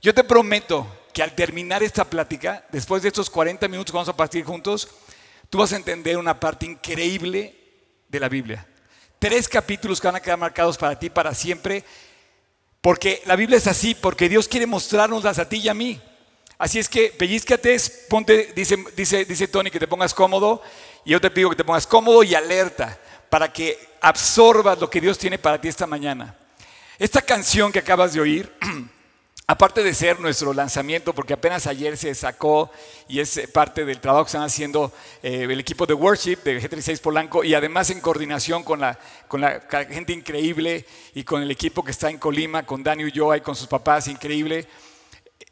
Yo te prometo que al terminar esta plática, después de estos 40 minutos que vamos a partir juntos, tú vas a entender una parte increíble de la Biblia. Tres capítulos que van a quedar marcados para ti para siempre, porque la Biblia es así, porque Dios quiere mostrarnoslas a ti y a mí. Así es que pellizcate, ponte, dice, dice, dice Tony que te pongas cómodo, y yo te pido que te pongas cómodo y alerta para que absorbas lo que Dios tiene para ti esta mañana. Esta canción que acabas de oír aparte de ser nuestro lanzamiento, porque apenas ayer se sacó y es parte del trabajo que están haciendo eh, el equipo de worship de G36 Polanco y además en coordinación con la, con la gente increíble y con el equipo que está en Colima, con Dani Ulloa y con sus papás, increíble.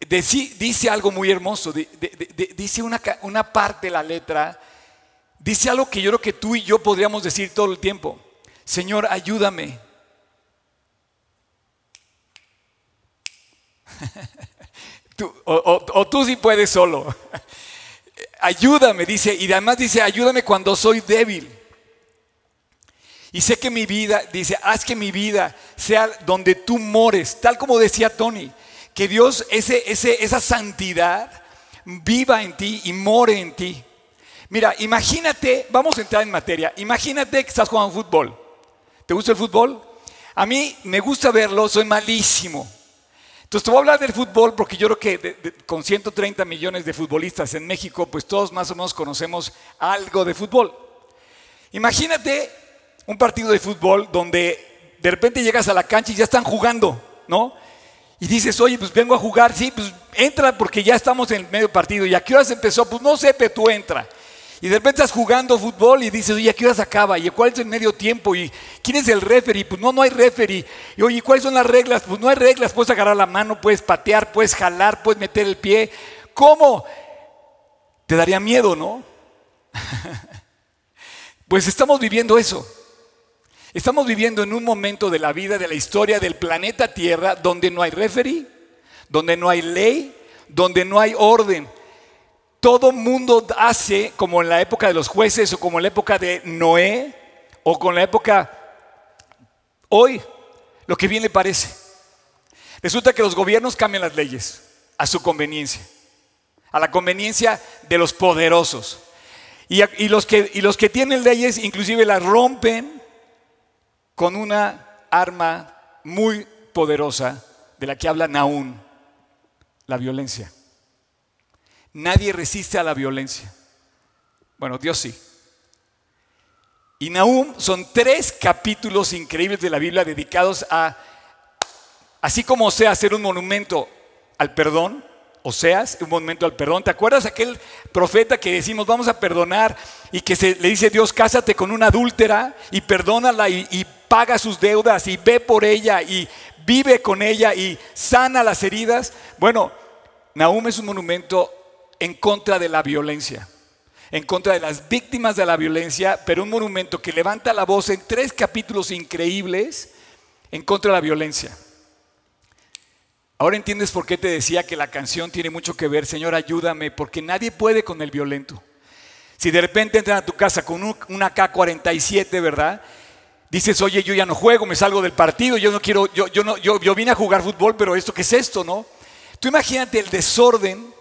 dice algo muy hermoso, dice una, una parte de la letra, dice algo que yo creo que tú y yo podríamos decir todo el tiempo. Señor, ayúdame o, tú sí puedes solo. ayúdame, dice, y además dice, ayúdame cuando soy débil. Y sé que mi vida, dice, haz que mi vida sea donde tú mores, tal como decía Tony, que Dios, ese, ese, esa santidad, viva en ti y more en ti. Mira, imagínate, vamos a entrar en materia, imagínate que estás jugando fútbol. ¿Te gusta el fútbol? A mí me gusta verlo, soy malísimo. Entonces te voy a hablar del fútbol porque yo creo que con 130 millones de futbolistas en México, pues todos más o menos conocemos algo de fútbol. Imagínate un partido de fútbol donde de repente llegas a la cancha y ya están jugando, ¿no? Y dices, oye, pues vengo a jugar, sí, pues entra porque ya estamos en el medio partido. ¿Y a qué horas empezó? Pues no sé, pero tú entra. Y de repente estás jugando fútbol y dices, oye, ¿a qué hora se acaba? ¿Y cuál es el medio tiempo? ¿Y quién es el referee? Pues no, no hay referee. Y oye, ¿cuáles son las reglas? Pues no hay reglas. Puedes agarrar la mano, puedes patear, puedes jalar, puedes meter el pie. ¿Cómo? Te daría miedo, ¿no? pues estamos viviendo eso. Estamos viviendo en un momento de la vida, de la historia del planeta Tierra, donde no hay referee, donde no hay ley, donde no hay orden todo mundo hace como en la época de los jueces o como en la época de Noé o con la época hoy, lo que bien le parece. Resulta que los gobiernos cambian las leyes a su conveniencia, a la conveniencia de los poderosos. Y, los, que, tienen leyes inclusive las rompen con una arma muy poderosa de la que habla Naún, la violencia. Nadie resiste a la violencia. Bueno, Dios sí. Y Nahum son tres capítulos increíbles de la Biblia dedicados a, así como sea, hacer un monumento al perdón, o sea, un monumento al perdón. ¿Te acuerdas aquel profeta que decimos vamos a perdonar y que se, le dice Dios, cásate con una adúltera y perdónala y, y paga sus deudas y ve por ella y vive con ella y sana las heridas? Bueno, Nahum es un monumento en contra de la violencia, en contra de las víctimas de la violencia, pero un monumento que levanta la voz en tres capítulos increíbles en contra de la violencia. Ahora entiendes por qué te decía que la canción tiene mucho que ver, Señor, ayúdame, porque nadie puede con el violento. Si de repente entran a tu casa con una K-47, ¿verdad? Dices, oye, yo ya no juego, me salgo del partido, yo no quiero, yo, yo, no, yo, yo vine a jugar fútbol, pero esto, ¿qué es esto, no? Tú imagínate el desorden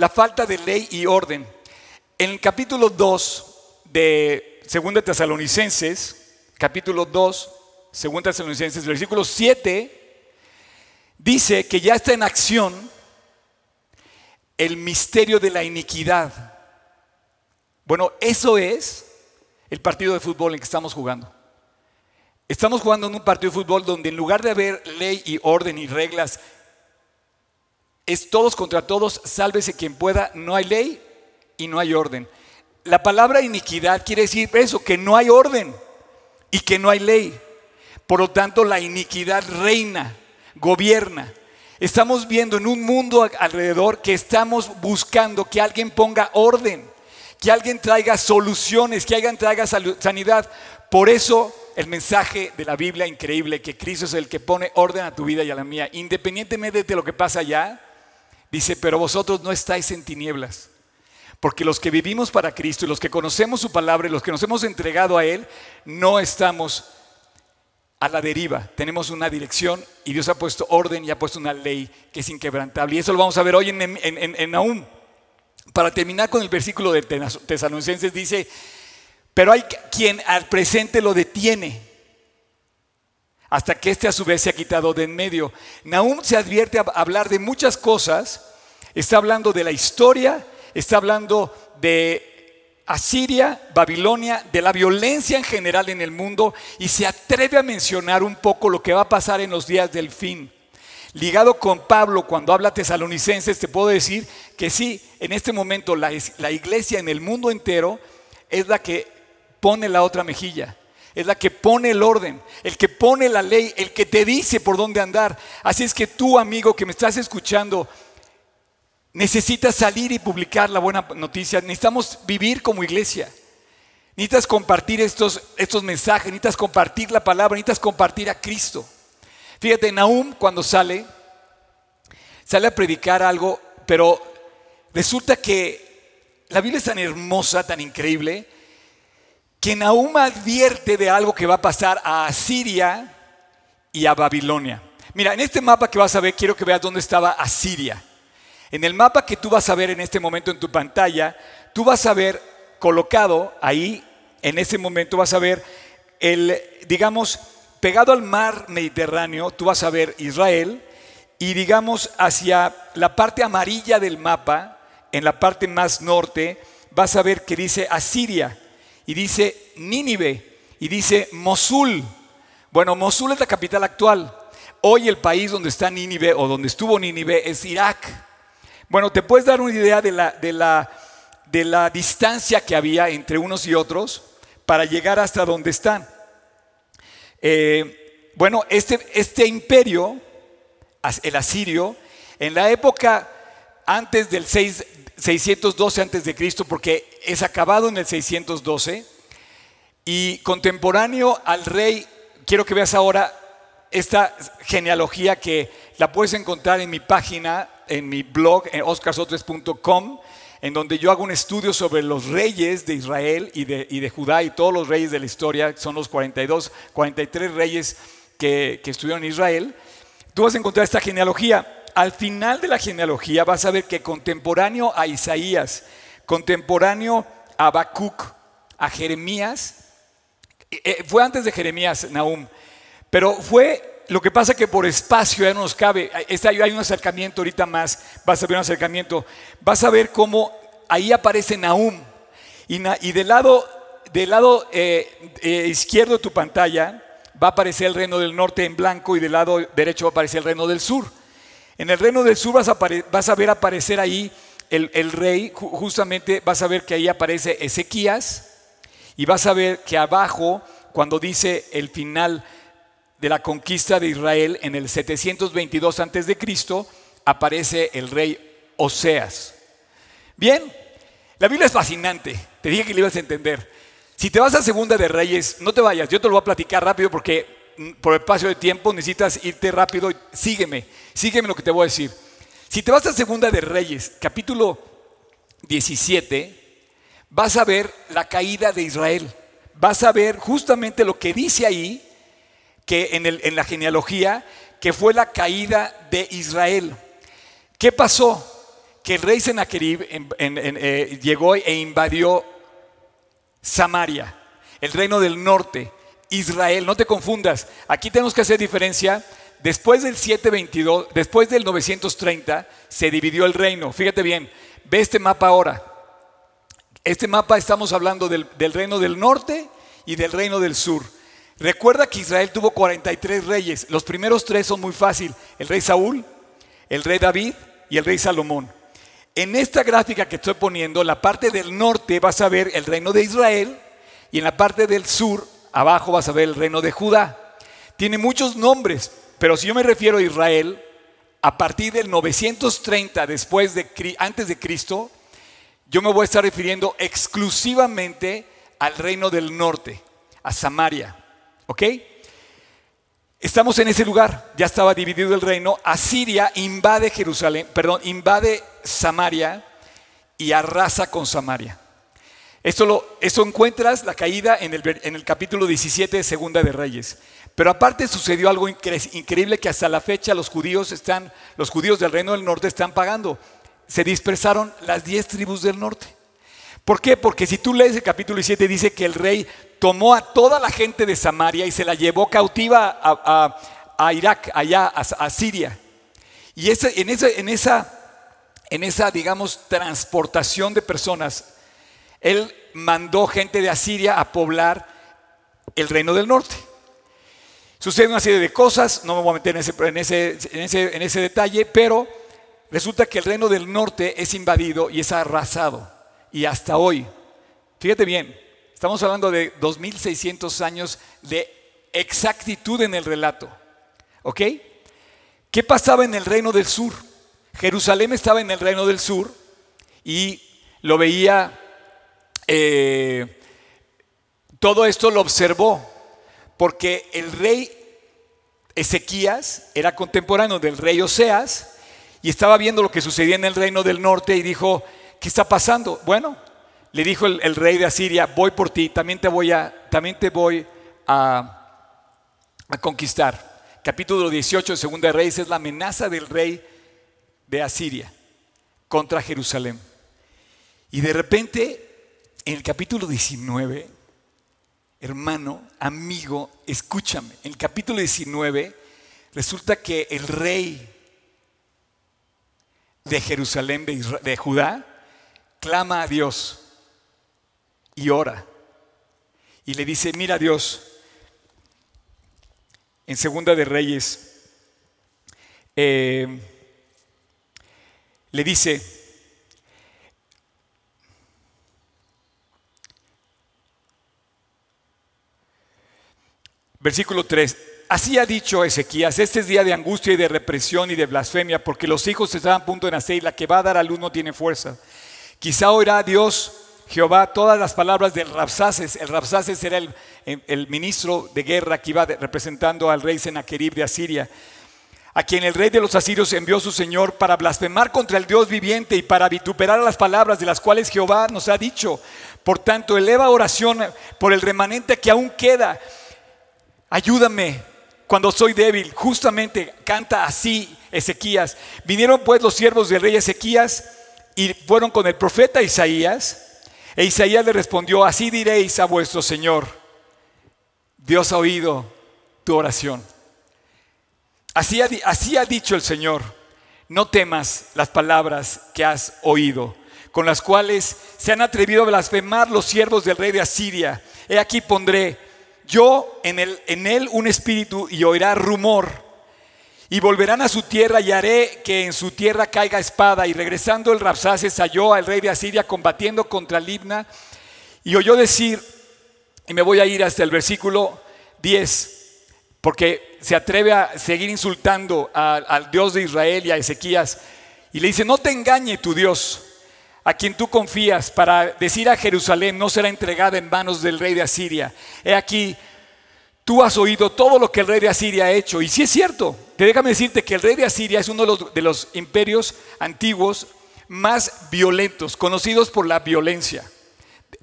la falta de ley y orden. En el capítulo 2 de 2 Tesalonicenses, capítulo 2, 2 Tesalonicenses, versículo 7, dice que ya está en acción el misterio de la iniquidad. Bueno, eso es el partido de fútbol en que estamos jugando. Estamos jugando en un partido de fútbol donde en lugar de haber ley y orden y reglas es todos contra todos, sálvese quien pueda, no hay ley y no hay orden. La palabra iniquidad quiere decir eso, que no hay orden y que no hay ley. Por lo tanto, la iniquidad reina, gobierna. Estamos viendo en un mundo alrededor que estamos buscando que alguien ponga orden, que alguien traiga soluciones, que alguien traiga sanidad. Por eso el mensaje de la Biblia increíble, que Cristo es el que pone orden a tu vida y a la mía, independientemente de lo que pasa allá, Dice, pero vosotros no estáis en tinieblas. Porque los que vivimos para Cristo y los que conocemos su palabra y los que nos hemos entregado a Él, no estamos a la deriva. Tenemos una dirección y Dios ha puesto orden y ha puesto una ley que es inquebrantable. Y eso lo vamos a ver hoy en, en, en. Para terminar con el versículo de Tesalonicenses dice, pero hay quien al presente lo detiene hasta que éste a su vez se ha quitado de en medio. Nahum se advierte a hablar de muchas cosas, está hablando de la historia, está hablando de Asiria, Babilonia, de la violencia en general en el mundo y se atreve a mencionar un poco lo que va a pasar en los días del fin. Ligado con Pablo, cuando habla tesalonicenses, te puedo decir que sí, en este momento la, la iglesia en el mundo entero es la que pone la otra mejilla, es la que pone el orden, el que pone la ley, el que te dice por dónde andar. Así es que tú, amigo, que me estás escuchando, Necesitas salir y publicar la buena noticia. Necesitamos vivir como iglesia. Necesitas compartir estos, estos mensajes, necesitas compartir la palabra, necesitas compartir a Cristo. Fíjate, Nahum cuando sale, sale a predicar algo, pero resulta que la Biblia es tan hermosa, tan increíble, que Nahum advierte de algo que va a pasar a Asiria y a Babilonia. Mira, en este mapa que vas a ver, quiero que veas dónde estaba Asiria. En el mapa que tú vas a ver en este momento en tu pantalla, tú vas a ver colocado ahí, en ese momento vas a ver el, digamos, pegado al mar Mediterráneo, tú vas a ver Israel y digamos hacia la parte amarilla del mapa, en la parte más norte, vas a ver que dice Asiria y dice Nínive y dice Mosul. Bueno, Mosul es la capital actual. Hoy el país donde está Nínive o donde estuvo Nínive es Irak. Bueno, te puedes dar una idea de la, de la, de la distancia que había entre unos y otros para llegar hasta donde están. Eh, bueno, este, este imperio, el asirio, en la época antes del 612 antes de Cristo, porque es acabado en el 612, y contemporáneo al rey, quiero que veas ahora esta genealogía que la puedes encontrar en mi página en mi blog en oscarsotres.com, en donde yo hago un estudio sobre los reyes de Israel y de, y de, Judá y todos los reyes de la historia, son los 42, 43 reyes que, que estuvieron en Israel. Tú vas a encontrar esta genealogía. Al final de la genealogía vas a ver que contemporáneo a Isaías, contemporáneo a Habacuc, a Jeremías, eh, eh, fue antes de Jeremías, Nahum, pero fue lo que pasa que por espacio ya no nos cabe. Hay un acercamiento ahorita más, vas a ver un acercamiento. Vas a ver cómo ahí aparece Nahum. Y, del lado, del lado eh, izquierdo de tu pantalla va a aparecer el reino del norte en blanco y del lado derecho va a aparecer el reino del sur. En el reino del sur vas a, ver aparecer ahí el, rey, justamente vas a ver que ahí aparece Ezequías y vas a ver que abajo, cuando dice el final de la conquista de Israel en el 722 a.C., aparece el rey Oseas. Bien, la Biblia es fascinante, te dije que le ibas a entender. Si te vas a Segunda de Reyes, no te vayas, yo te lo voy a platicar rápido porque por el espacio de tiempo necesitas irte rápido, sígueme, sígueme lo que te voy a decir. Si te vas a Segunda de Reyes, capítulo 17, vas a ver la caída de Israel. Vas a ver justamente lo que dice ahí que en, la genealogía, que fue la caída de Israel. ¿Qué pasó? Que el rey Sennacherib eh, llegó e invadió Samaria, el reino del norte, Israel. No te confundas, aquí tenemos que hacer diferencia. Después del 722, después del 930, se dividió el reino. Fíjate bien, ve este mapa ahora. Este mapa estamos hablando del reino del norte y del reino del sur. Recuerda que Israel tuvo 43 reyes. Los primeros tres son muy fácil. El rey Saúl, el rey David y el rey Salomón. En esta gráfica que estoy poniendo, la parte del norte vas a ver el reino de Israel y en la parte del sur, abajo vas a ver el reino de Judá. Tiene muchos nombres, pero si yo me refiero a Israel, a partir del 930 después de, antes de Cristo, yo me voy a estar refiriendo exclusivamente al reino del norte, a Samaria. ¿Ok? Estamos en ese lugar, ya estaba dividido el reino. Asiria invade Jerusalén, perdón, invade Samaria y arrasa con Samaria. Esto, lo, encuentras la caída en el, en el capítulo 17 de Segunda de Reyes. Pero aparte sucedió algo increíble que hasta la fecha los judíos están, los judíos del reino del norte están pagando. Se dispersaron las diez tribus del norte. ¿Por qué? Porque si tú lees el capítulo 17 dice que el rey tomó a toda la gente de Samaria y se la llevó cautiva a, Irak, allá a, Siria. Y ese, en, esa, en, esa, en esa, digamos, transportación de personas, él mandó gente de Asiria a poblar el reino del norte. Sucede una serie de cosas, no me voy a meter en ese, en ese, en ese, detalle, pero resulta que el reino del norte es invadido y es arrasado. Y hasta hoy, fíjate bien, estamos hablando de 2600 años de exactitud en el relato. ¿Ok? ¿Qué pasaba en el reino del sur? Jerusalén estaba en el reino del sur y lo veía, eh, todo esto lo observó porque el rey Ezequías era contemporáneo del rey Oseas y estaba viendo lo que sucedía en el reino del norte y dijo, ¿qué está pasando? Bueno, le dijo el, rey de Asiria, voy por ti, también te voy a, también te voy a, a conquistar. Capítulo 18 de Segunda de Reyes es la amenaza del rey de Asiria contra Jerusalén. Y de repente, en el capítulo 19, hermano, amigo, escúchame. En el capítulo 19 resulta que el rey de Jerusalén, de, Judá, clama a Dios y ora. Y le dice, mira Dios, en Segunda de Reyes, eh, le dice, Versículo 3. Así ha dicho Ezequías, este es día de angustia y de represión y de blasfemia, porque los hijos están a punto de nacer y la que va a dar a luz no tiene fuerza. Quizá oirá Dios, Jehová, todas las palabras del Rapsaces. El Rapsaces era el, ministro de guerra que iba representando al rey Sennacherib de Asiria, a quien el rey de los asirios envió su señor para blasfemar contra el Dios viviente y para vituperar las palabras de las cuales Jehová nos ha dicho. Por tanto, eleva oración por el remanente que aún queda ayúdame cuando soy débil. Justamente canta así Ezequías. Vinieron pues los siervos del rey Ezequías y fueron con el profeta Isaías. E Isaías le respondió, así diréis a vuestro Señor, Dios ha oído tu oración. Así ha, así ha dicho el Señor, no temas las palabras que has oído, con las cuales se han atrevido a blasfemar los siervos del rey de Asiria. He aquí pondré yo en él, un espíritu y oirá rumor. Y volverán a su tierra y haré que en su tierra caiga espada. Y regresando el Rapsaces halló al rey de Asiria combatiendo contra Libna. Y oyó decir, y me voy a ir hasta el versículo 10, porque se atreve a seguir insultando al Dios de Israel y a Ezequías. Y le dice, no te engañe tu Dios, a quien tú confías, para decir a Jerusalén, no será entregada en manos del rey de Asiria. He aquí, tú has oído todo lo que el rey de Asiria ha hecho. Y si es cierto, te déjame decirte que el rey de Asiria es uno de los, de los imperios antiguos más violentos, conocidos por la violencia.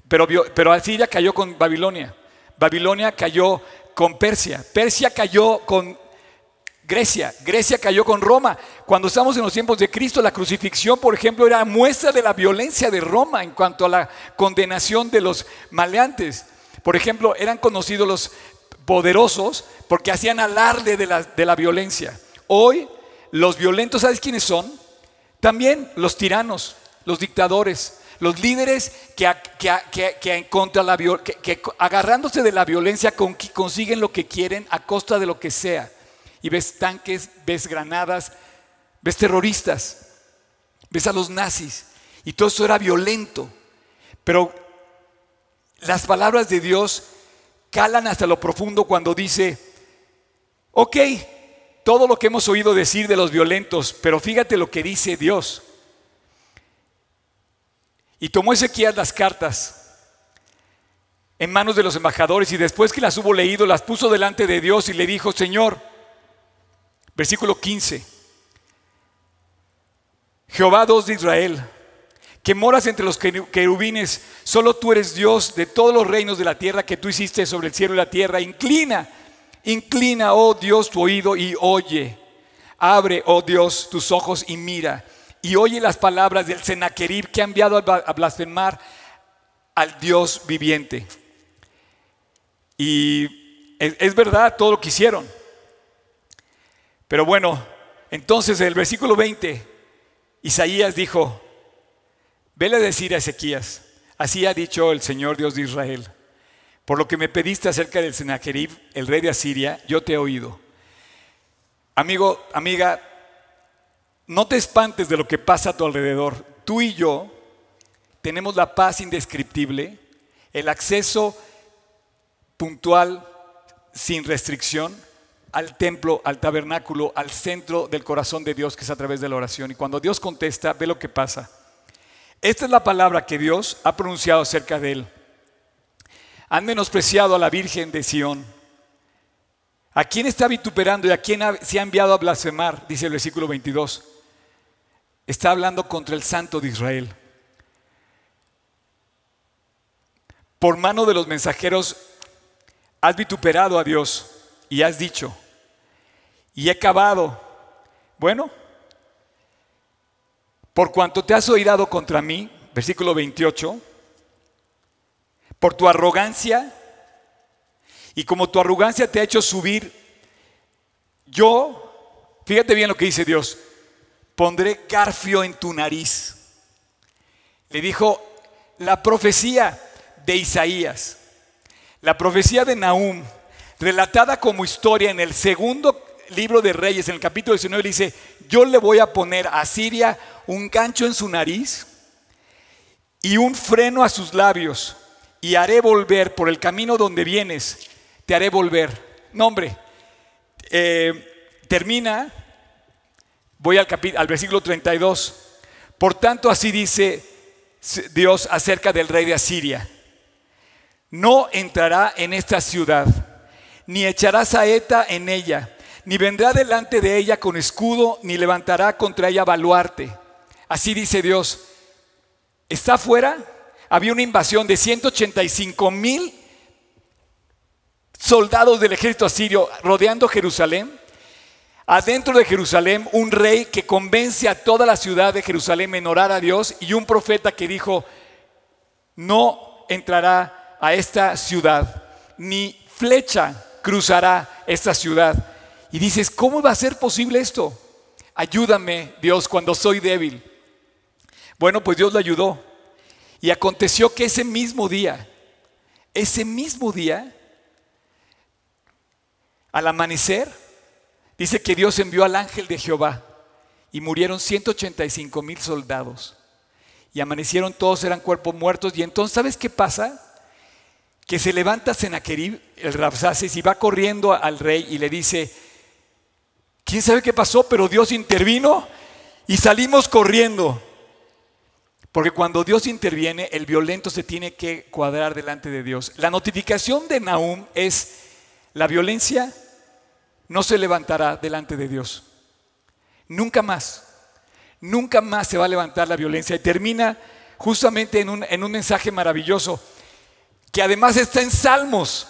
Pero, pero Asiria cayó con Babilonia. Babilonia cayó con Persia. Persia cayó con Grecia. Grecia cayó con Roma. Cuando estamos en los tiempos de Cristo, la crucifixión, por ejemplo, era muestra de la violencia de Roma en cuanto a la condenación de los maleantes. Por ejemplo, eran conocidos los poderosos porque hacían alarde de la, de la violencia. Hoy, los violentos, ¿sabes quiénes son? También los tiranos, los dictadores, los líderes que, que, contra la, que, agarrándose de la violencia consiguen lo que quieren a costa de lo que sea y ves tanques, ves granadas, ves terroristas, ves a los nazis. Y todo eso era violento. Pero las palabras de Dios calan hasta lo profundo cuando dice, ok, todo lo que hemos oído decir de los violentos, pero fíjate lo que dice Dios. Y tomó Ezequiel las cartas en manos de los embajadores y después que las hubo leído, las puso delante de Dios y le dijo, Señor, Versículo 15. Jehová Dios de Israel, que moras entre los querubines, solo tú eres Dios de todos los reinos de la tierra que tú hiciste sobre el cielo y la tierra. Inclina, inclina, oh Dios, tu oído y oye. Abre, oh Dios, tus ojos y mira. Y oye las palabras del Senaquerib que ha enviado a blasfemar al Dios viviente. Y es, verdad todo lo que hicieron. Pero bueno, entonces en el versículo 20, Isaías dijo, vele a decir a Ezequías, así ha dicho el Señor Dios de Israel, por lo que me pediste acerca del Sennacherib, el rey de Asiria, yo te he oído. Amigo, amiga, no te espantes de lo que pasa a tu alrededor. Tú y yo tenemos la paz indescriptible, el acceso puntual, sin restricción, al templo, al tabernáculo, al centro del corazón de Dios, que es a través de la oración. Y cuando Dios contesta, ve lo que pasa. Esta es la palabra que Dios ha pronunciado acerca de él. Han menospreciado a la Virgen de Sión. ¿A quién está vituperando y a quién se ha enviado a blasfemar? Dice el versículo 22. Está hablando contra el Santo de Israel. Por mano de los mensajeros has vituperado a Dios y has dicho, y he cavado. Bueno, por cuanto te has oirado contra mí, versículo 28, por tu arrogancia, y como tu arrogancia te ha hecho subir, yo, fíjate bien lo que dice Dios, pondré garfio en tu nariz. Le dijo la profecía de Isaías, la profecía de Nahum, relatada como historia en el segundo libro de Reyes, en el capítulo 19, dice, yo le voy a poner a Siria un gancho en su nariz y un freno a sus labios y haré volver por el camino donde vienes, te haré volver. No, hombre, eh, termina, voy al, al versículo 32. Por tanto, así dice Dios acerca del rey de Asiria. No entrará en esta ciudad ni echará saeta en ella, ni vendrá delante de ella con escudo, ni levantará contra ella baluarte. Así dice Dios. Está afuera, había una invasión de 185 mil soldados del ejército asirio rodeando Jerusalén. Adentro de Jerusalén, un rey que convence a toda la ciudad de Jerusalén en orar a Dios y un profeta que dijo, no entrará a esta ciudad, ni flecha cruzará esta ciudad. Y dices, ¿cómo va a ser posible esto? Ayúdame, Dios, cuando soy débil. Bueno, pues Dios le ayudó. Y aconteció que ese mismo día, ese mismo día, al amanecer, dice que Dios envió al ángel de Jehová y murieron 185 mil soldados. Y amanecieron todos, eran cuerpos muertos. Y entonces, ¿sabes qué pasa? Que se levanta Senaquerib, el Rapsaces, y va corriendo al rey y le dice, ¿quién sabe qué pasó? Pero Dios intervino y salimos corriendo. Porque cuando Dios interviene, el violento se tiene que cuadrar delante de Dios. La notificación de Nahum es, la violencia no se levantará delante de Dios. Nunca más. Nunca más se va a levantar la violencia. Y termina justamente en un, en un mensaje maravilloso que además está en Salmos.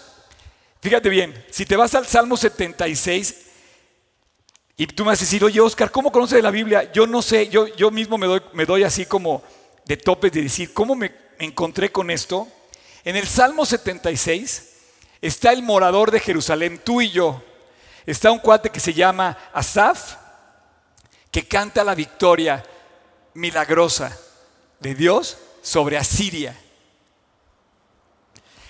Fíjate bien, si te vas al Salmo 76 y tú me vas a decir, oye Oscar, ¿cómo conoces la Biblia? Yo no sé, yo, yo mismo me doy, me doy así como de topes de decir, ¿cómo me encontré con esto? En el Salmo 76 está el morador de Jerusalén, tú y yo. Está un cuate que se llama Asaf, que canta la victoria milagrosa de Dios sobre Asiria.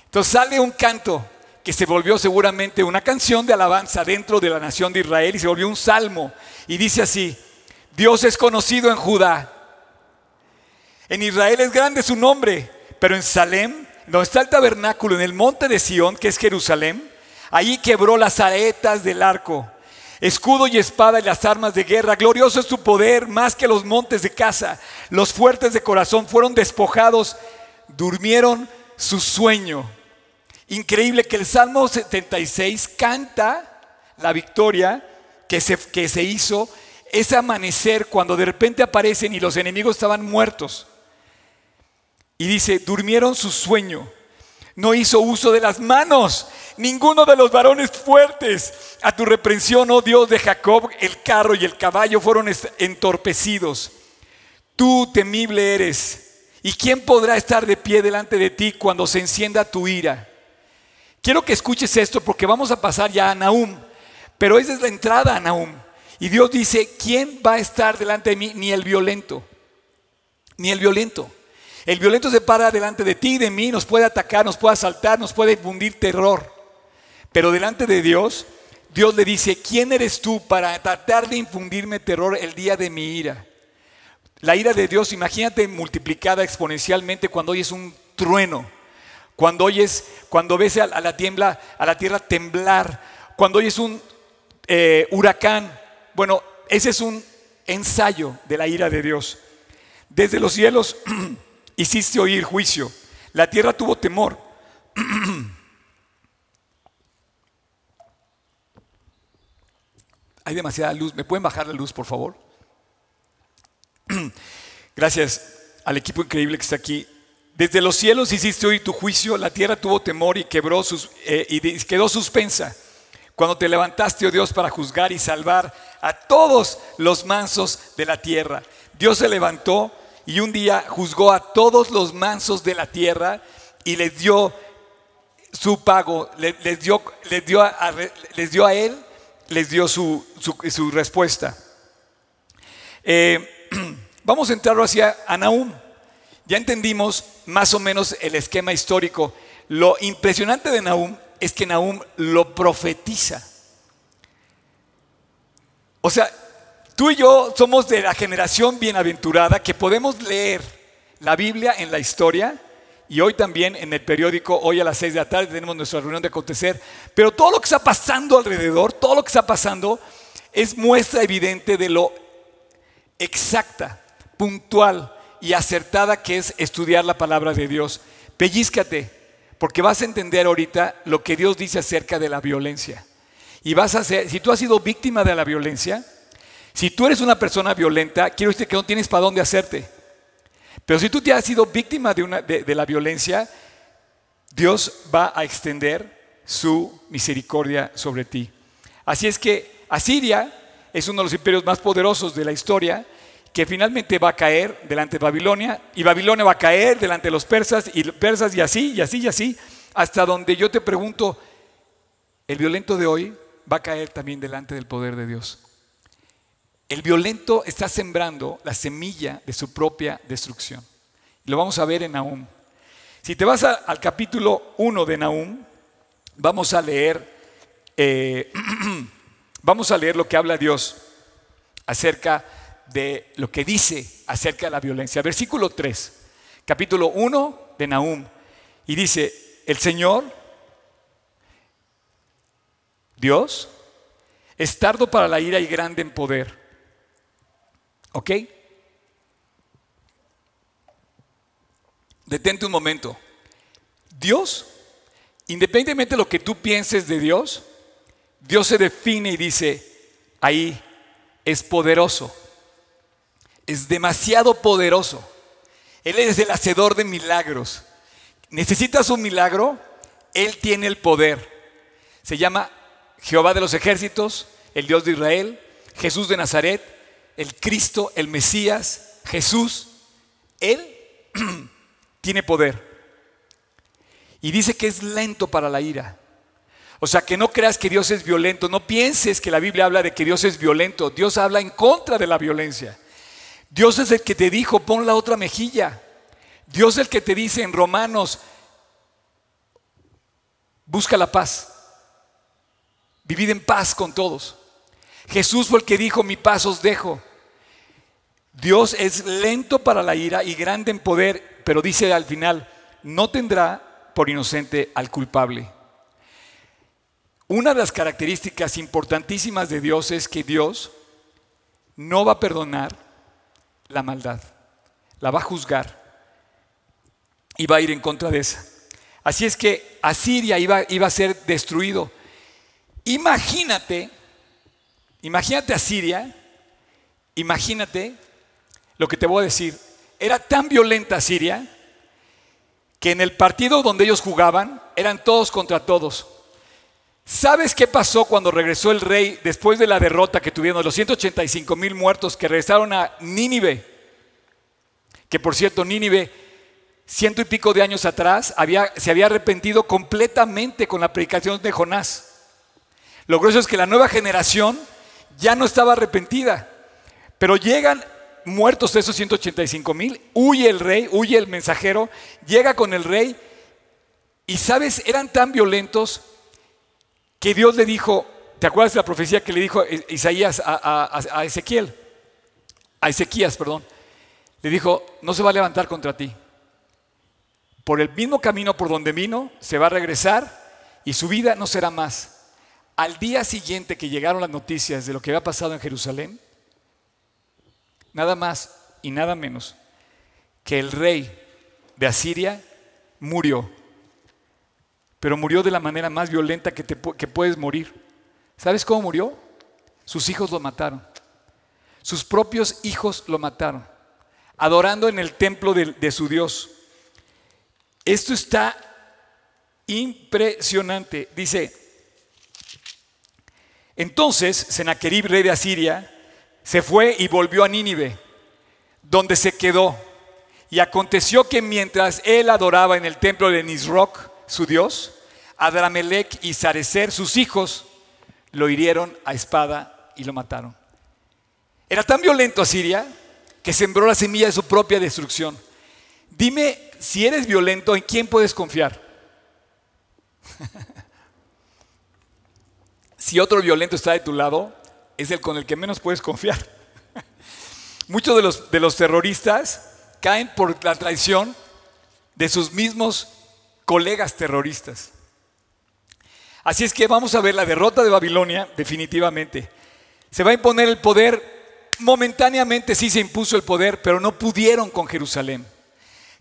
Entonces sale un canto que se volvió seguramente una canción de alabanza dentro de la nación de Israel y se volvió un salmo. Y dice así, Dios es conocido en Judá. En Israel es grande su nombre, pero en Salem, donde está el tabernáculo, en el monte de Sión, que es Jerusalén, allí quebró las saetas del arco, escudo y espada y las armas de guerra. Glorioso es su poder, más que los montes de casa. Los fuertes de corazón fueron despojados, durmieron su sueño. Increíble que el Salmo 76 canta la victoria que se, que se hizo ese amanecer cuando de repente aparecen y los enemigos estaban muertos. Y dice, durmieron su sueño. No hizo uso de las manos. Ninguno de los varones fuertes. A tu reprensión, oh Dios de Jacob, el carro y el caballo fueron entorpecidos. Tú temible eres. ¿Y quién podrá estar de pie delante de ti cuando se encienda tu ira? Quiero que escuches esto porque vamos a pasar ya a Nahum. Pero esa es la entrada a Nahum. Y Dios dice, ¿quién va a estar delante de mí? Ni el violento. Ni el violento. El violento se para delante de ti y de mí, nos puede atacar, nos puede asaltar, nos puede infundir terror. Pero delante de Dios, Dios le dice, ¿quién eres tú para tratar de infundirme terror el día de mi ira? La ira de Dios, imagínate multiplicada exponencialmente cuando oyes un trueno, cuando oyes, cuando ves a la, tierra temblar, cuando oyes un eh, huracán. Bueno, ese es un ensayo de la ira de Dios. Desde los cielos hiciste oír juicio. La tierra tuvo temor. Hay demasiada luz. ¿Me pueden bajar la luz, por favor? Gracias al equipo increíble que está aquí. Desde los cielos hiciste oír tu juicio, la tierra tuvo temor y, quebró sus, eh, y quedó suspensa. Cuando te levantaste, oh Dios, para juzgar y salvar a todos los mansos de la tierra. Dios se levantó y un día juzgó a todos los mansos de la tierra y les dio su pago, les, dio, les, dio, a, les dio a él, les dio su, su, respuesta. Eh, vamos a entrar hacia a Nahum. Ya entendimos más o menos el esquema histórico. Lo impresionante de Nahum es que Nahum lo profetiza. O sea, Tú y yo somos de la generación bienaventurada que podemos leer la Biblia en la historia y hoy también en el periódico, hoy a las 6 de la tarde tenemos nuestra reunión de acontecer, pero todo lo que está pasando alrededor, todo lo que está pasando es muestra evidente de lo exacta, puntual y acertada que es estudiar la palabra de Dios. Pellízcate, porque vas a entender ahorita lo que Dios dice acerca de la violencia. Y vas a ser, si tú has sido víctima de la violencia, si tú eres una persona violenta, quiero decir que no tienes para dónde hacerte. Pero si tú te has sido víctima de, una, de, la violencia, Dios va a extender su misericordia sobre ti. Así es que Asiria es uno de los imperios más poderosos de la historia que finalmente va a caer delante de Babilonia y Babilonia va a caer delante de los persas y persas y así y así y así hasta donde yo te pregunto, el violento de hoy va a caer también delante del poder de Dios. El violento está sembrando la semilla de su propia destrucción. Lo vamos a ver en Nahum. Si te vas al capítulo 1 de Nahum, vamos a leer, eh, vamos a leer lo que habla Dios acerca de lo que dice acerca de la violencia. Versículo 3, capítulo 1 de Nahum. Y dice, el Señor, Dios, es tardo para la ira y grande en poder ¿Ok? Detente un momento. Dios, independientemente de lo que tú pienses de Dios, Dios se define y dice, ahí es poderoso, es demasiado poderoso. Él es el hacedor de milagros. ¿Necesitas un milagro? Él tiene el poder. Se llama Jehová de los ejércitos, el Dios de Israel, Jesús de Nazaret, el Cristo, el Mesías, Jesús, Él tiene poder. Y dice que es lento para la ira. O sea, que no creas que Dios es violento, no pienses que la Biblia habla de que Dios es violento, Dios habla en contra de la violencia. Dios es el que te dijo, pon la otra mejilla. Dios es el que te dice en Romanos, busca la paz, vivid en paz con todos. Jesús fue el que dijo, mi paz os dejo. Dios es lento para la ira y grande en poder, pero dice al final, no tendrá por inocente al culpable. Una de las características importantísimas de Dios es que Dios no va a perdonar la maldad, la va a juzgar y va a ir en contra de esa. Así es que Asiria iba, iba a ser destruido. Imagínate, imagínate Asiria, imagínate lo que te voy a decir, era tan violenta Siria que en el partido donde ellos jugaban eran todos contra todos. ¿Sabes qué pasó cuando regresó el rey después de la derrota que tuvieron, los 185 mil muertos que regresaron a Nínive? Que por cierto, Nínive, ciento y pico de años atrás, había, se había arrepentido completamente con la predicación de Jonás. Lo grueso es que la nueva generación ya no estaba arrepentida, pero llegan muertos esos 185 mil, huye el rey, huye el mensajero, llega con el rey y sabes, eran tan violentos que Dios le dijo, ¿te acuerdas de la profecía que le dijo Isaías a, Ezequiel? A Ezequías, perdón. Le dijo, no se va a levantar contra ti. Por el mismo camino por donde vino, se va a regresar y su vida no será más. Al día siguiente que llegaron las noticias de lo que había pasado en Jerusalén, nada más y nada menos que el rey de Asiria murió. Pero murió de la manera más violenta que, puedes morir. ¿Sabes cómo murió? Sus hijos lo mataron. Sus propios hijos lo mataron, adorando en el templo de, de su Dios. Esto está impresionante. Dice, entonces Sennacherib, rey de Asiria, se fue y volvió a Nínive, donde se quedó. Y aconteció que mientras él adoraba en el templo de Nisroch, su dios, Adramelech y Sarecer, sus hijos, lo hirieron a espada y lo mataron. Era tan violento Asiria que sembró la semilla de su propia destrucción. Dime, si eres violento, ¿en quién puedes confiar? si otro violento está de tu lado, es el con el que menos puedes confiar. Muchos de los, de los terroristas caen por la traición de sus mismos colegas terroristas. Así es que vamos a ver la derrota de Babilonia definitivamente. Se va a imponer el poder, momentáneamente sí se impuso el poder, pero no pudieron con Jerusalén.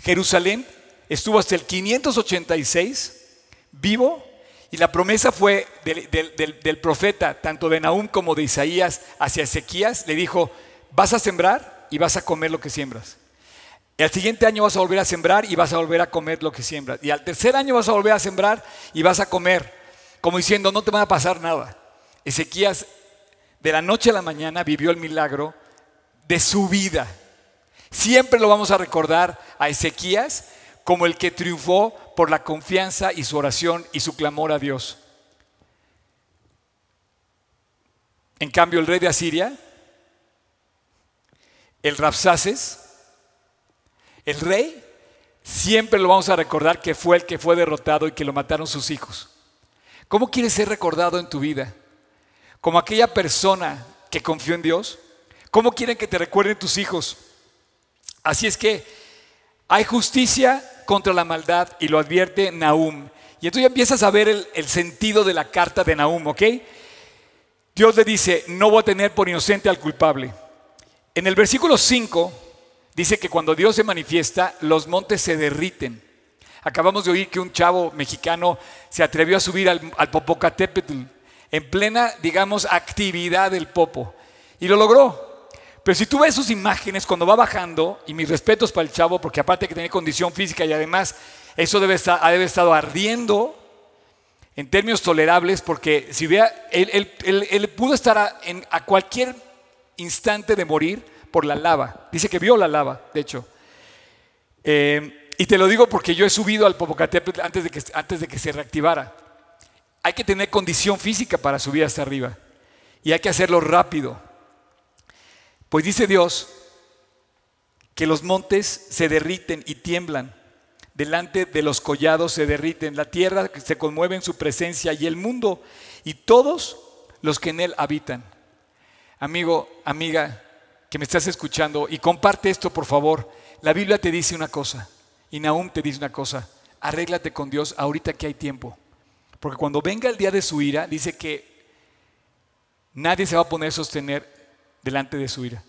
Jerusalén estuvo hasta el 586 vivo y la promesa fue del, profeta, tanto de Nahum como de Isaías, hacia Ezequías. Le dijo, vas a sembrar y vas a comer lo que siembras. Y al siguiente año vas a volver a sembrar y vas a volver a comer lo que siembras. Y al tercer año vas a volver a sembrar y vas a comer. Como diciendo, no te va a pasar nada. Ezequías de la noche a la mañana vivió el milagro de su vida. Siempre lo vamos a recordar a Ezequías como el que triunfó por la confianza y su oración y su clamor a Dios. En cambio, el rey de Asiria, el Rapsaces, el rey, siempre lo vamos a recordar que fue el que fue derrotado y que lo mataron sus hijos. ¿Cómo quieres ser recordado en tu vida? ¿Como aquella persona que confió en Dios? ¿Cómo quieren que te recuerden tus hijos? Así es que hay justicia contra la maldad y lo advierte Nahum. Y entonces ya empiezas a ver el, sentido de la carta de Nahum, ¿ok? Dios le dice, no voy a tener por inocente al culpable. En el versículo 5 dice que cuando Dios se manifiesta, los montes se derriten. Acabamos de oír que un chavo mexicano se atrevió a subir al, al Popocatépetl en plena, digamos, actividad del Popo. Y lo logró. Pero si tú ves sus imágenes cuando va bajando, y mis respetos para el chavo, porque aparte que tiene condición física y además eso debe estar, ha estado ardiendo en términos tolerables, porque si vea, él, pudo estar a, cualquier instante de morir por la lava. Dice que vio la lava, de hecho. Eh, y te lo digo porque yo he subido al Popocatépetl antes de, que, antes de que se reactivara. Hay que tener condición física para subir hasta arriba. Y hay que hacerlo rápido. Pues dice Dios que los montes se derriten y tiemblan, delante de los collados se derriten, la tierra se conmueve en su presencia y el mundo y todos los que en él habitan. Amigo, amiga, que me estás escuchando y comparte esto por favor. La Biblia te dice una cosa y Nahum te dice una cosa. Arréglate con Dios ahorita que hay tiempo. Porque cuando venga el día de su ira, dice que nadie se va a poner a sostener delante de su ira.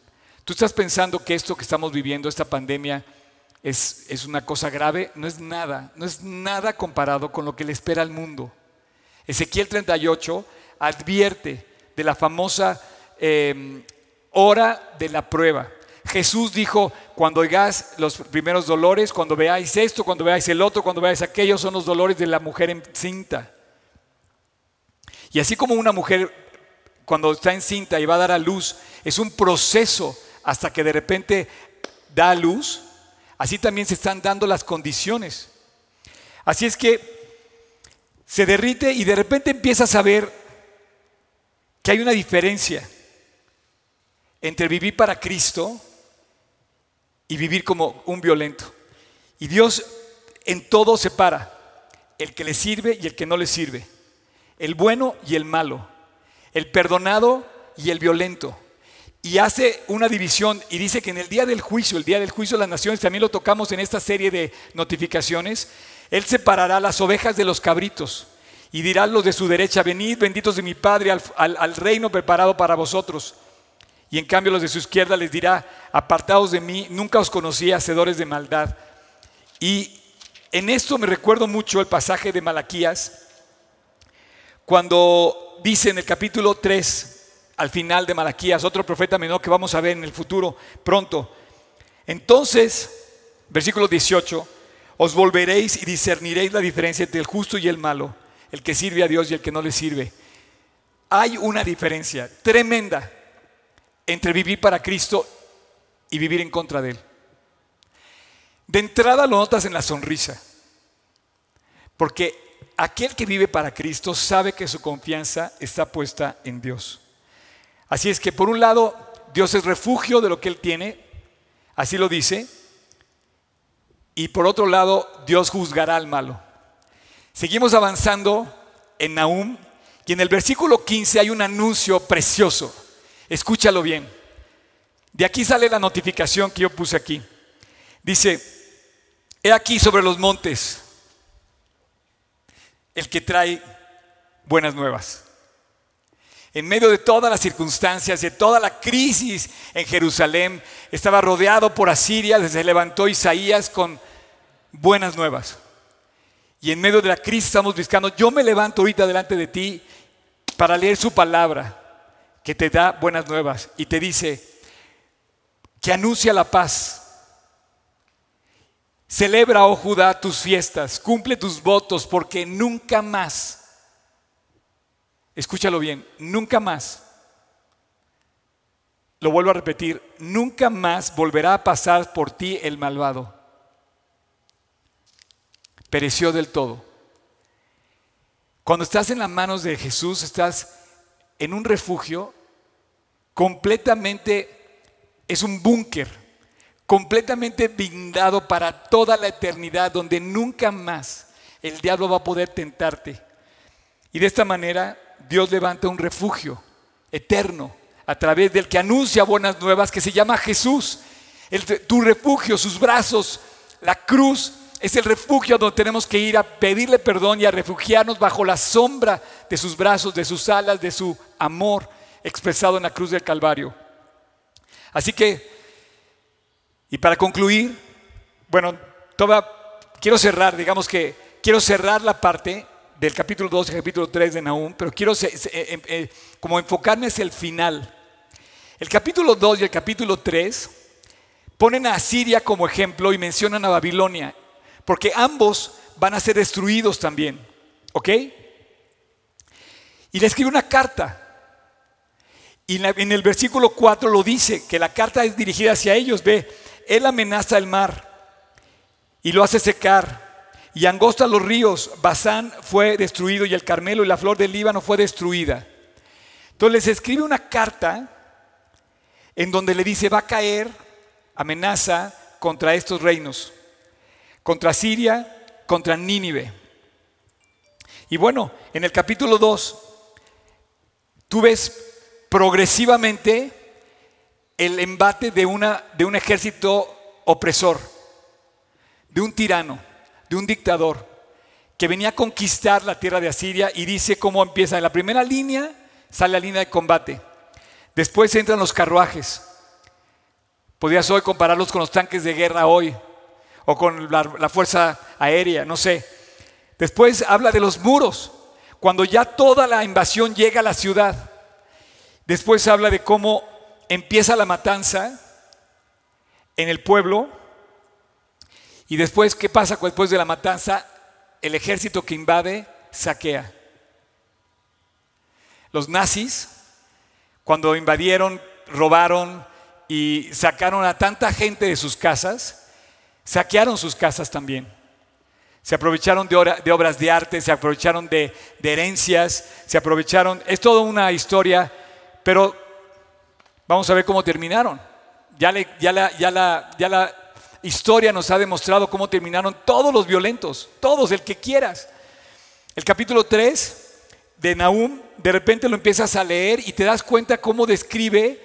¿Tú estás pensando que esto que estamos viviendo, esta pandemia, es, es una cosa grave? No es nada, no es nada comparado con lo que le espera al mundo. Ezequiel 38 advierte de la famosa em, hora de la prueba. Jesús dijo, cuando oigáis los primeros dolores, cuando veáis esto, cuando veáis el otro, cuando veáis aquello, son los dolores de la mujer encinta. Y así como una mujer cuando está encinta y va a dar a luz, es un proceso hasta que de repente da a luz, así también se están dando las condiciones. Así es que se derrite y de repente empiezas a ver que hay una diferencia entre vivir para Cristo y vivir como un violento. Y Dios en todo separa el que le sirve y el que no le sirve, el bueno y el malo, el perdonado y el violento. Y hace una división y dice que en el día del juicio, el día del juicio de las naciones, también lo tocamos en esta serie de notificaciones, Él separará las ovejas de los cabritos y dirá los de su derecha, venid benditos de mi Padre al, al reino preparado para vosotros. Y en cambio los de su izquierda les dirá, apartados de mí, nunca os conocí, hacedores de maldad. Y en esto me recuerdo mucho el pasaje de Malaquías, cuando dice en el capítulo 3, al final de Malaquías, otro profeta menor que vamos a ver en el futuro pronto. Entonces, versículo 18, os volveréis y discerniréis la diferencia entre el justo y el malo, el que sirve a Dios y el que no le sirve. Hay una diferencia tremenda entre vivir para Cristo y vivir en contra de Él. De entrada lo notas en la sonrisa, porque aquel que vive para Cristo sabe que su confianza está puesta en Dios. Así es que por un lado, Dios es refugio de lo que Él tiene, así lo dice, y por otro lado, Dios juzgará al malo. Seguimos avanzando en Nahum y en el versículo 15 hay un anuncio precioso. Escúchalo bien. De aquí sale la notificación que yo puse aquí. Dice, he aquí sobre los montes el que trae buenas nuevas. En medio de todas las circunstancias, de toda la crisis en Jerusalén, estaba rodeado por Asiria, se levantó Isaías con buenas nuevas. Y en medio de la crisis estamos buscando, yo me levanto ahorita delante de ti para leer su palabra que te da buenas nuevas y te dice que anuncia la paz. Celebra, oh Judá, tus fiestas, cumple tus votos, porque nunca más, escúchalo bien, nunca más, lo vuelvo a repetir, nunca más volverá a pasar por ti el malvado. Pereció del todo. Cuando estás en las manos de Jesús, estás en un refugio completamente, es un búnker, completamente blindado para toda la eternidad, donde nunca más el diablo va a poder tentarte. Y de esta manera Dios levanta un refugio eterno a través del que anuncia buenas nuevas, que se llama Jesús. tu refugio, sus brazos, la cruz es el refugio donde tenemos que ir a pedirle perdón y a refugiarnos bajo la sombra de sus brazos, de sus alas, de su amor expresado en la cruz del Calvario. Así que, y para concluir, bueno, quiero cerrar, digamos que quiero cerrar la parte del capítulo 2 y capítulo 3 de Nahum, pero quiero eh, eh, eh, como enfocarme hacia el final. El capítulo 2 y el capítulo 3 ponen a Asiria como ejemplo y mencionan a Babilonia, porque ambos van a ser destruidos también, ¿ok? Y le escribe una carta y en el versículo 4 lo dice, que la carta es dirigida hacia ellos. Ve, Él amenaza el mar y lo hace secar. Y angosta los ríos. Bazán fue destruido y el Carmelo y la flor del Líbano fue destruida. Entonces les escribe una carta en donde le dice, va a caer amenaza contra estos reinos. Contra Siria, contra Nínive. Y bueno, en el capítulo 2, tú ves progresivamente el embate de, una, de un ejército opresor, de un tirano, de un dictador, que venía a conquistar la tierra de Asiria y dice cómo empieza. En la primera línea sale la línea de combate, después entran los carruajes. Podrías hoy compararlos con los tanques de guerra hoy, o con la, la fuerza aérea, no sé. Después habla de los muros, cuando ya toda la invasión llega a la ciudad. Después habla de cómo empieza la matanza en el pueblo. Y después, ¿qué pasa después de la matanza? El ejército que invade saquea. Los nazis, cuando invadieron, robaron y sacaron a tanta gente de sus casas, saquearon sus casas también. Se aprovecharon de, obras de arte, se aprovecharon de, herencias, se aprovecharon, es toda una historia, pero vamos a ver cómo terminaron. Ya, ya, la, ya, la, ya la historia nos ha demostrado cómo terminaron todos los violentos, todos, el que quieras. El capítulo 3 de Nahum, de repente lo empiezas a leer y te das cuenta cómo describe,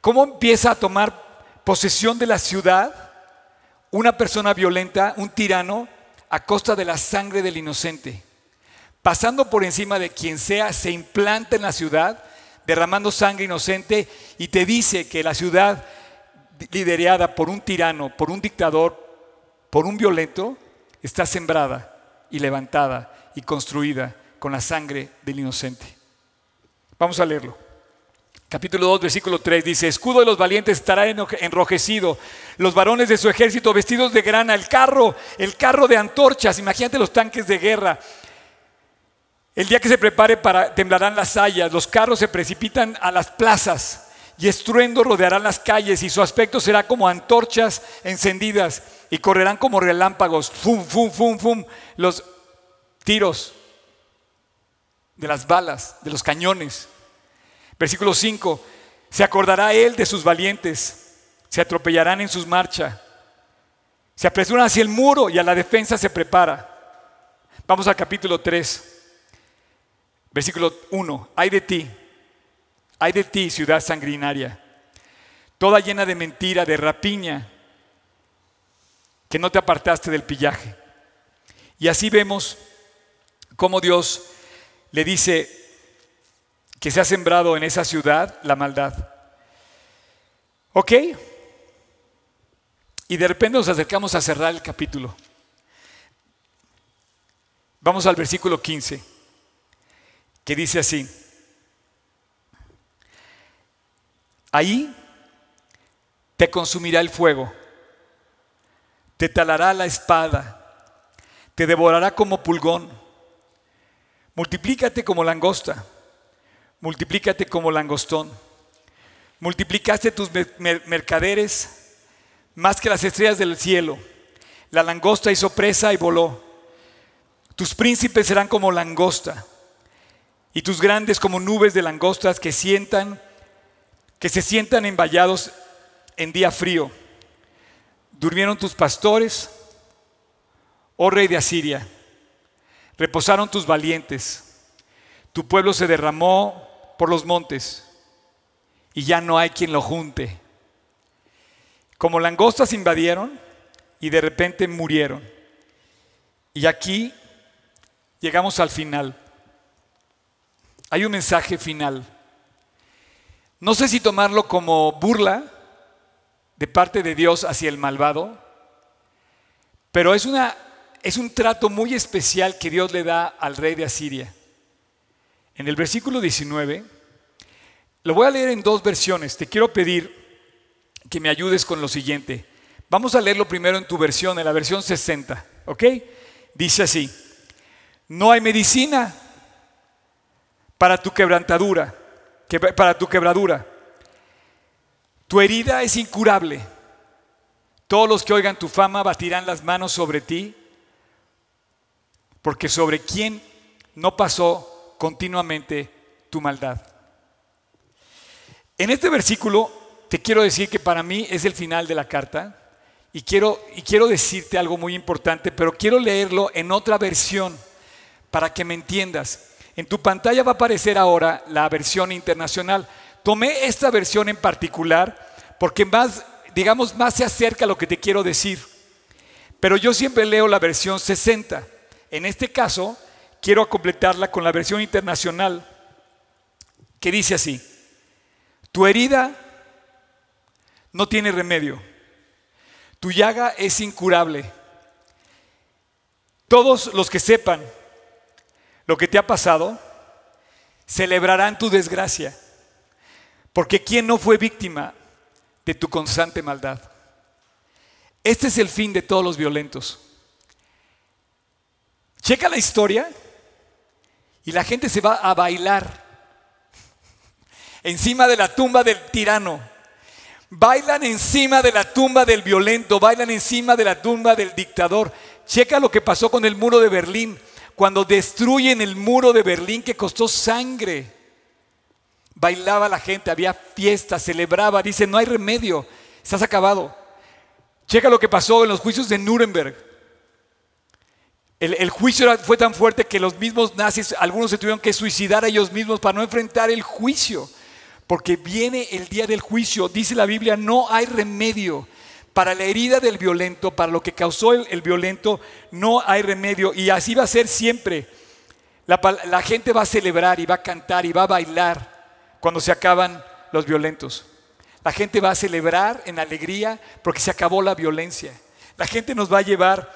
cómo empieza a tomar posesión de la ciudad una persona violenta, un tirano, a costa de la sangre del inocente. Pasando por encima de quien sea, se implanta en la ciudad, derramando sangre inocente y te dice que la ciudad liderada por un tirano, por un dictador, por un violento, está sembrada y levantada y construida con la sangre del inocente. Vamos a leerlo. Capítulo 2, versículo 3 dice, escudo de los valientes estará enrojecido, los varones de su ejército vestidos de grana, el carro, el carro de antorchas, imagínate los tanques de guerra. El día que se prepare para temblarán las hayas, los carros se precipitan a las plazas y estruendo rodearán las calles y su aspecto será como antorchas encendidas y correrán como relámpagos, fum, fum, fum, fum, los tiros de las balas, de los cañones. Versículo 5, se acordará él de sus valientes, se atropellarán en sus marchas, se apresuran hacia el muro y a la defensa se prepara. Vamos al capítulo 3, versículo 1, hay de ti, hay de ti, ciudad sanguinaria, toda llena de mentira, de rapiña, que no te apartaste del pillaje. Y así vemos cómo Dios le dice, que se ha sembrado en esa ciudad la maldad. ¿Ok? Y de repente nos acercamos a cerrar el capítulo. Vamos al versículo 15, que dice así. Ahí te consumirá el fuego, te talará la espada, te devorará como pulgón, multiplícate como langosta multiplícate como langostón. Multiplicaste tus mercaderes más que las estrellas del cielo. La langosta hizo presa y voló. Tus príncipes serán como langosta y tus grandes como nubes de langostas que sientan que se sientan envallados en día frío. Durmieron tus pastores, oh rey de Asiria. Reposaron tus valientes. Tu pueblo se derramó por los montes y ya no hay quien lo junte. Como langostas invadieron y de repente murieron. Y aquí llegamos al final. Hay un mensaje final. No sé si tomarlo como burla de parte de Dios hacia el malvado, pero es, una, es un trato muy especial que Dios le da al rey de Asiria. En el versículo 19, lo voy a leer en dos versiones. Te quiero pedir que me ayudes con lo siguiente. Vamos a leerlo primero en tu versión, en la versión 60, ¿ok? Dice así, no hay medicina para tu quebrantadura, para tu quebradura. Tu herida es incurable. Todos los que oigan tu fama batirán las manos sobre ti, porque sobre quien no pasó continuamente tu maldad. En este versículo te quiero decir que para mí es el final de la carta y quiero, y quiero decirte algo muy importante, pero quiero leerlo en otra versión para que me entiendas. En tu pantalla va a aparecer ahora la versión internacional. Tomé esta versión en particular porque más, digamos, más se acerca a lo que te quiero decir. Pero yo siempre leo la versión 60. En este caso, quiero completarla con la versión internacional que dice así, tu herida no tiene remedio, tu llaga es incurable. Todos los que sepan lo que te ha pasado celebrarán tu desgracia, porque ¿quién no fue víctima de tu constante maldad? Este es el fin de todos los violentos. Checa la historia y la gente se va a bailar encima de la tumba del tirano. Bailan encima de la tumba del violento, bailan encima de la tumba del dictador. Checa lo que pasó con el muro de Berlín, cuando destruyen el muro de Berlín que costó sangre. Bailaba la gente, había fiesta, celebraba, dice, no hay remedio, estás acabado. Checa lo que pasó en los juicios de Nuremberg. El, juicio fue tan fuerte que los mismos nazis, algunos se tuvieron que suicidar a ellos mismos para no enfrentar el juicio. Porque viene el día del juicio, dice la Biblia, no hay remedio. Para la herida del violento, para lo que causó el, violento, no hay remedio. Y así va a ser siempre. la gente va a celebrar y va a cantar y va a bailar cuando se acaban los violentos. La gente va a celebrar en alegría porque se acabó la violencia. La gente nos va a llevar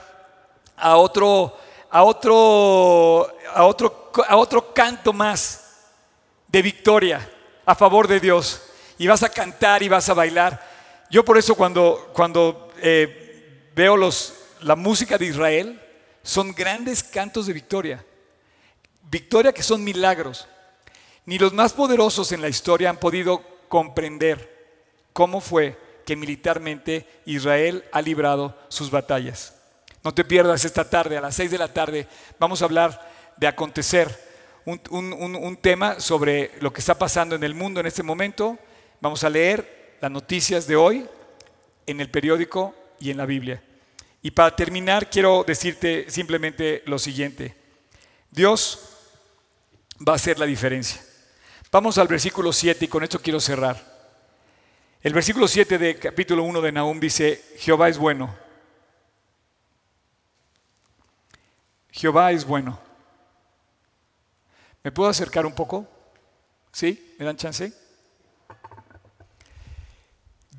a otro, a otro, a otro, a otro canto más de victoria a favor de Dios. Y vas a cantar y vas a bailar. Yo por eso cuando, cuando eh, veo los, la música de Israel, son grandes cantos de victoria. Victoria que son milagros. Ni los más poderosos en la historia han podido comprender cómo fue que militarmente Israel ha librado sus batallas. No te pierdas esta tarde, a las 6 de la tarde, vamos a hablar de acontecer, un, tema sobre lo que está pasando en el mundo en este momento. Vamos a leer las noticias de hoy en el periódico y en la Biblia. Y para terminar, quiero decirte simplemente lo siguiente. Dios va a hacer la diferencia. Vamos al versículo 7 y con esto quiero cerrar. El versículo 7 de capítulo 1 de Nahum dice, Jehová es bueno Jehová es bueno. ¿Me puedo acercar un poco? ¿Sí? ¿Me dan chance?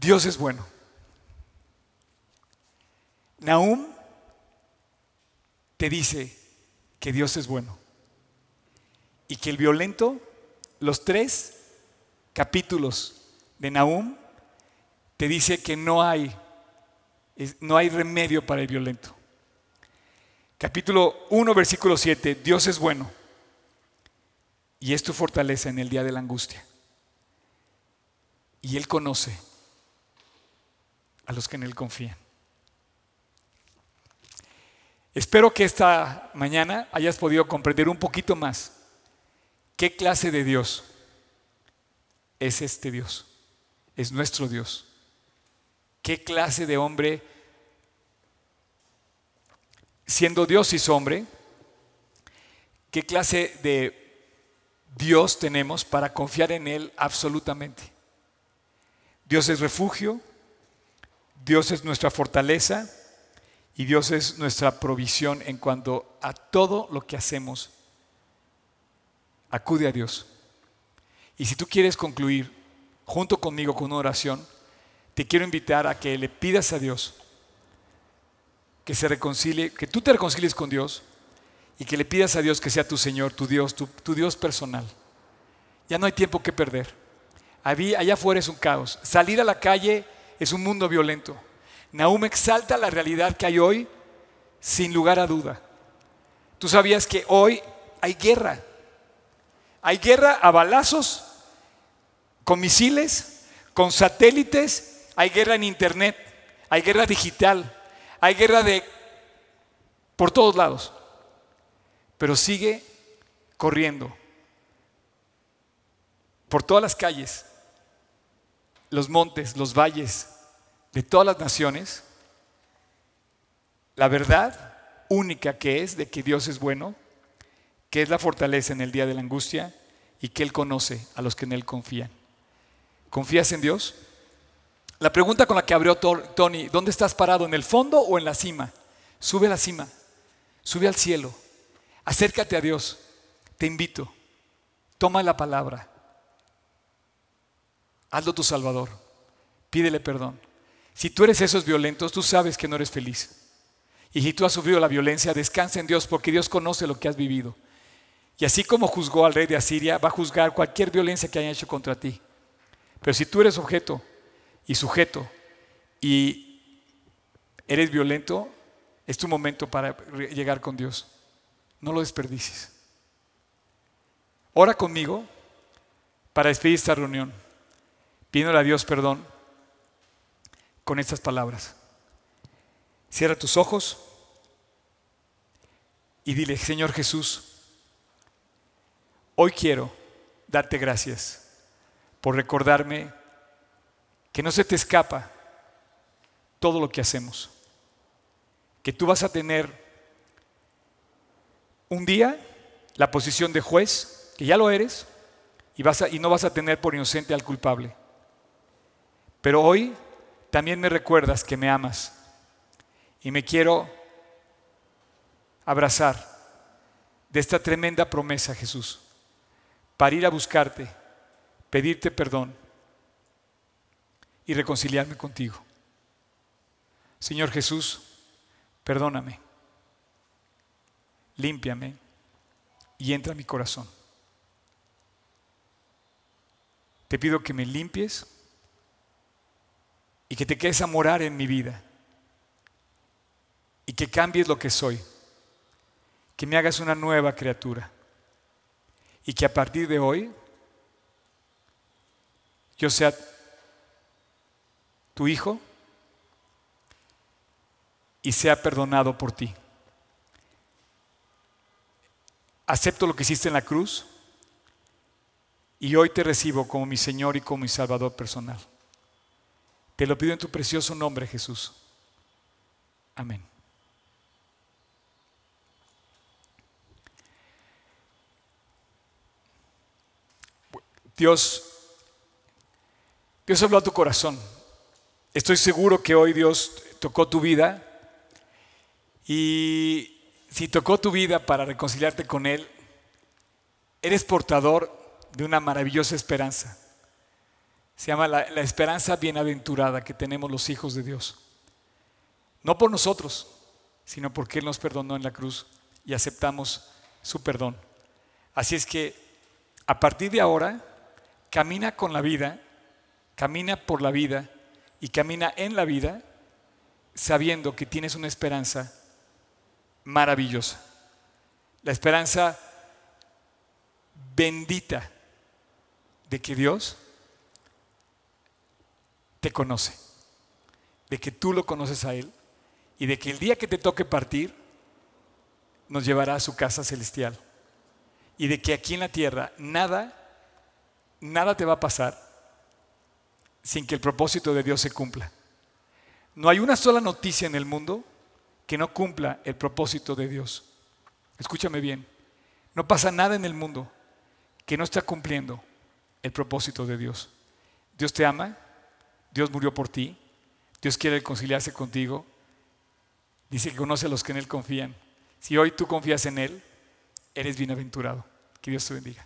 Dios es bueno. Nahum te dice que Dios es bueno y que el violento, los tres capítulos de Nahum, te dice que no hay, no hay remedio para el violento. Capítulo 1, versículo 7. Dios es bueno y es tu fortaleza en el día de la angustia. Y Él conoce a los que en Él confían. Espero que esta mañana hayas podido comprender un poquito más qué clase de Dios es este Dios. Es nuestro Dios. ¿Qué clase de hombre siendo Dios y hombre, ¿qué clase de Dios tenemos para confiar en Él absolutamente? Dios es refugio, Dios es nuestra fortaleza y Dios es nuestra provisión en cuanto a todo lo que hacemos. Acude a Dios. Y si tú quieres concluir junto conmigo con una oración, te quiero invitar a que le pidas a Dios que se reconcilie, que tú te reconcilies con Dios y que le pidas a Dios que sea tu Señor, tu Dios, tu, Dios personal. Ya no hay tiempo que perder. allá afuera es un caos. Salir a la calle es un mundo violento. Nahum exalta la realidad que hay hoy sin lugar a duda. Tú sabías que hoy hay guerra. Hay guerra a balazos, con misiles, con satélites, hay guerra en Internet, hay guerra digital. Hay guerra de por todos lados. Pero sigue corriendo por todas las calles, los montes, los valles de todas las naciones, la verdad única que es de que Dios es bueno, que es la fortaleza en el día de la angustia y que Él conoce a los que en Él confían. ¿Confías en Dios? La pregunta con la que abrió Tony, ¿dónde estás parado? ¿En el fondo o en la cima? Sube a la cima, sube al cielo, acércate a Dios, te invito, toma la palabra, hazlo tu Salvador, pídele perdón. Si tú eres esos violentos, tú sabes que no eres feliz. Y si tú has sufrido la violencia, descansa en Dios porque Dios conoce lo que has vivido. Y así como juzgó al rey de Asiria, va a juzgar cualquier violencia que haya hecho contra ti. Pero si tú eres objeto y sujeto y eres violento, es tu momento para llegar con Dios. No lo desperdicies. Ora conmigo para despedir esta reunión, pidiéndole a Dios perdón con estas palabras. Cierra tus ojos y dile, Señor Jesús, hoy quiero darte gracias por recordarme que no se te escapa todo lo que hacemos, que tú vas a tener un día la posición de juez, que ya lo eres, y, vas y no vas a tener por inocente al culpable. Pero hoy también me recuerdas que me amas y me quiero abrazar de esta tremenda promesa, Jesús, para ir a buscarte, pedirte perdón y reconciliarme contigo. Señor Jesús, perdóname, límpiame y entra a mi corazón. Te pido que me limpies y que te quedes a morar en mi vida y que cambies lo que soy, que me hagas una nueva criatura y que a partir de hoy yo sea tu hijo y sea perdonado por ti. Acepto lo que hiciste en la cruz y hoy te recibo como mi Señor y como mi Salvador personal. Te lo pido en tu precioso nombre, Jesús. Amén. Dios, Dios habló a tu corazón. Estoy seguro que hoy Dios tocó tu vida y si tocó tu vida para reconciliarte con Él, eres portador de una maravillosa esperanza. Se llama la, esperanza bienaventurada que tenemos los hijos de Dios. No por nosotros, sino porque Él nos perdonó en la cruz y aceptamos su perdón. Así es que a partir de ahora, camina con la vida, camina por la vida y camina en la vida sabiendo que tienes una esperanza maravillosa. La esperanza bendita de que Dios te conoce, de que tú lo conoces a Él y de que el día que te toque partir nos llevará a su casa celestial y de que aquí en la tierra nada nada te va a pasar sin que el propósito de Dios se cumpla. No hay una sola noticia en el mundo que no cumpla el propósito de Dios. Escúchame bien, no pasa nada en el mundo que no está cumpliendo el propósito de Dios. Dios te ama, Dios murió por ti, Dios quiere reconciliarse contigo, dice que conoce a los que en Él confían. Si hoy tú confías en Él, eres bienaventurado. Que Dios te bendiga.